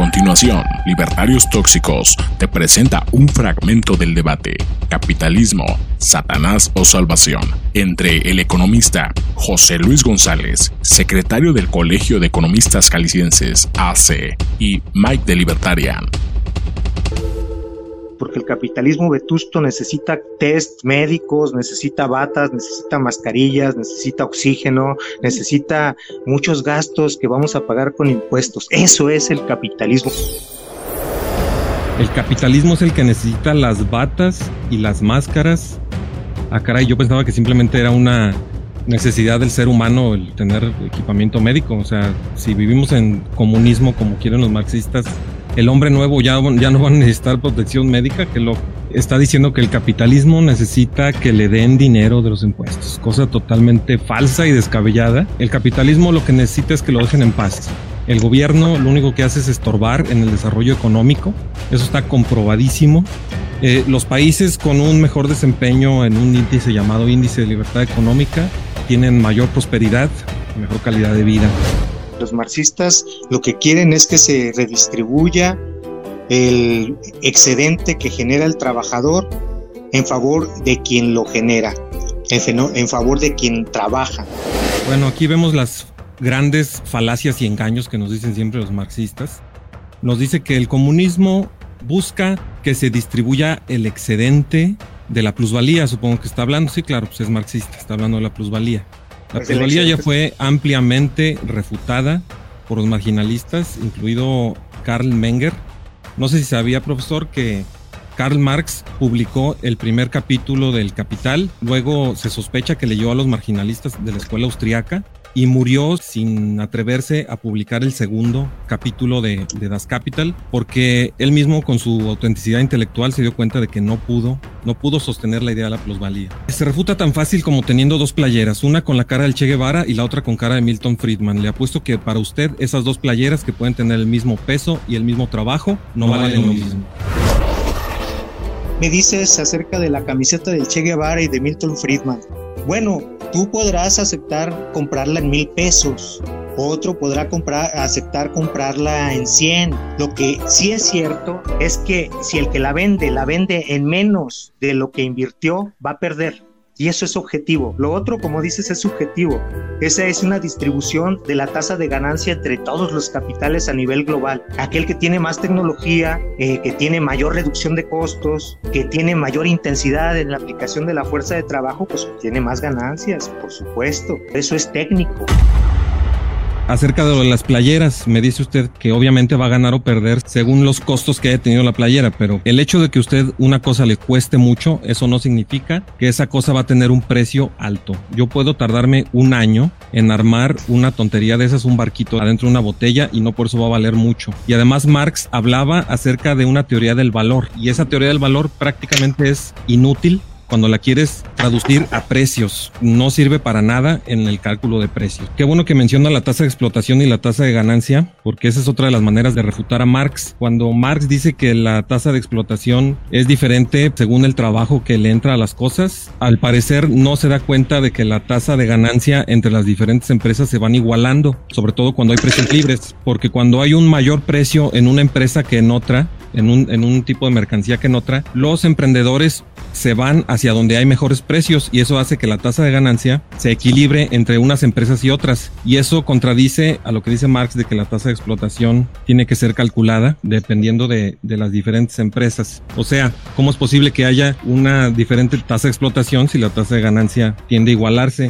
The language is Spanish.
continuación, Libertarios Tóxicos te presenta un fragmento del debate Capitalismo, Satanás o Salvación entre el economista José Luis González, secretario del Colegio de Economistas Calicienses AC, y Mike de Libertarian porque el capitalismo vetusto necesita test médicos, necesita batas, necesita mascarillas, necesita oxígeno, necesita muchos gastos que vamos a pagar con impuestos. Eso es el capitalismo. El capitalismo es el que necesita las batas y las máscaras. Ah, caray, yo pensaba que simplemente era una necesidad del ser humano el tener equipamiento médico. O sea, si vivimos en comunismo como quieren los marxistas, el hombre nuevo ya, ya no va a necesitar protección médica, que lo está diciendo que el capitalismo necesita que le den dinero de los impuestos, cosa totalmente falsa y descabellada. El capitalismo lo que necesita es que lo dejen en paz. El gobierno lo único que hace es estorbar en el desarrollo económico, eso está comprobadísimo. Eh, los países con un mejor desempeño en un índice llamado índice de libertad económica tienen mayor prosperidad, mejor calidad de vida. Los marxistas lo que quieren es que se redistribuya el excedente que genera el trabajador en favor de quien lo genera, en favor de quien trabaja. Bueno, aquí vemos las grandes falacias y engaños que nos dicen siempre los marxistas. Nos dice que el comunismo busca que se distribuya el excedente de la plusvalía, supongo que está hablando, sí, claro, pues es marxista, está hablando de la plusvalía. La plusvalía ya fue ampliamente refutada por los marginalistas, incluido Karl Menger. No sé si sabía, profesor, que Karl Marx publicó el primer capítulo del Capital, luego se sospecha que leyó a los marginalistas de la escuela austriaca y murió sin atreverse a publicar el segundo capítulo de, Das Capital porque él mismo con su autenticidad intelectual se dio cuenta de que no pudo, no pudo sostener la idea de la plusvalía. Se refuta tan fácil como teniendo dos playeras, una con la cara del Che Guevara y la otra con cara de Milton Friedman. Le apuesto que para usted esas dos playeras que pueden tener el mismo peso y el mismo trabajo no, valen lo mismo. Me dices acerca de la camiseta del Che Guevara y de Milton Friedman. Bueno, tú podrás aceptar comprarla en mil pesos, otro podrá comprar, aceptar comprarla en 100. Lo que sí es cierto es que si el que la vende la vende en menos de lo que invirtió, va a perder. Y eso es objetivo. Lo otro, como dices, es subjetivo. Esa es una distribución de la tasa de ganancia entre todos los capitales a nivel global. Aquel que tiene más tecnología, eh, que tiene mayor reducción de costos, que tiene mayor intensidad en la aplicación de la fuerza de trabajo, pues tiene más ganancias, por supuesto. Eso es técnico. Acerca de las playeras, me dice usted que obviamente va a ganar o perder según los costos que haya tenido la playera, pero el hecho de que usted una cosa le cueste mucho, eso no significa que esa cosa va a tener un precio alto. Yo puedo tardarme un año en armar una tontería de esas, un barquito adentro de una botella y no por eso va a valer mucho. Y además Marx hablaba acerca de una teoría del valor y esa teoría del valor prácticamente es inútil cuando la quieres traducir a precios. No sirve para nada en el cálculo de precios. Qué bueno que menciona la tasa de explotación y la tasa de ganancia, porque esa es otra de las maneras de refutar a Marx. Cuando Marx dice que la tasa de explotación es diferente según el trabajo que le entra a las cosas, al parecer no se da cuenta de que la tasa de ganancia entre las diferentes empresas se van igualando, sobre todo cuando hay precios libres, porque cuando hay un mayor precio en una empresa que en otra, en un, en un tipo de mercancía que en otra, los emprendedores se van hacia donde hay mejores precios y eso hace que la tasa de ganancia se equilibre entre unas empresas y otras. Y eso contradice a lo que dice Marx de que la tasa de explotación tiene que ser calculada dependiendo de, de las diferentes empresas. O sea, ¿cómo es posible que haya una diferente tasa de explotación si la tasa de ganancia tiende a igualarse?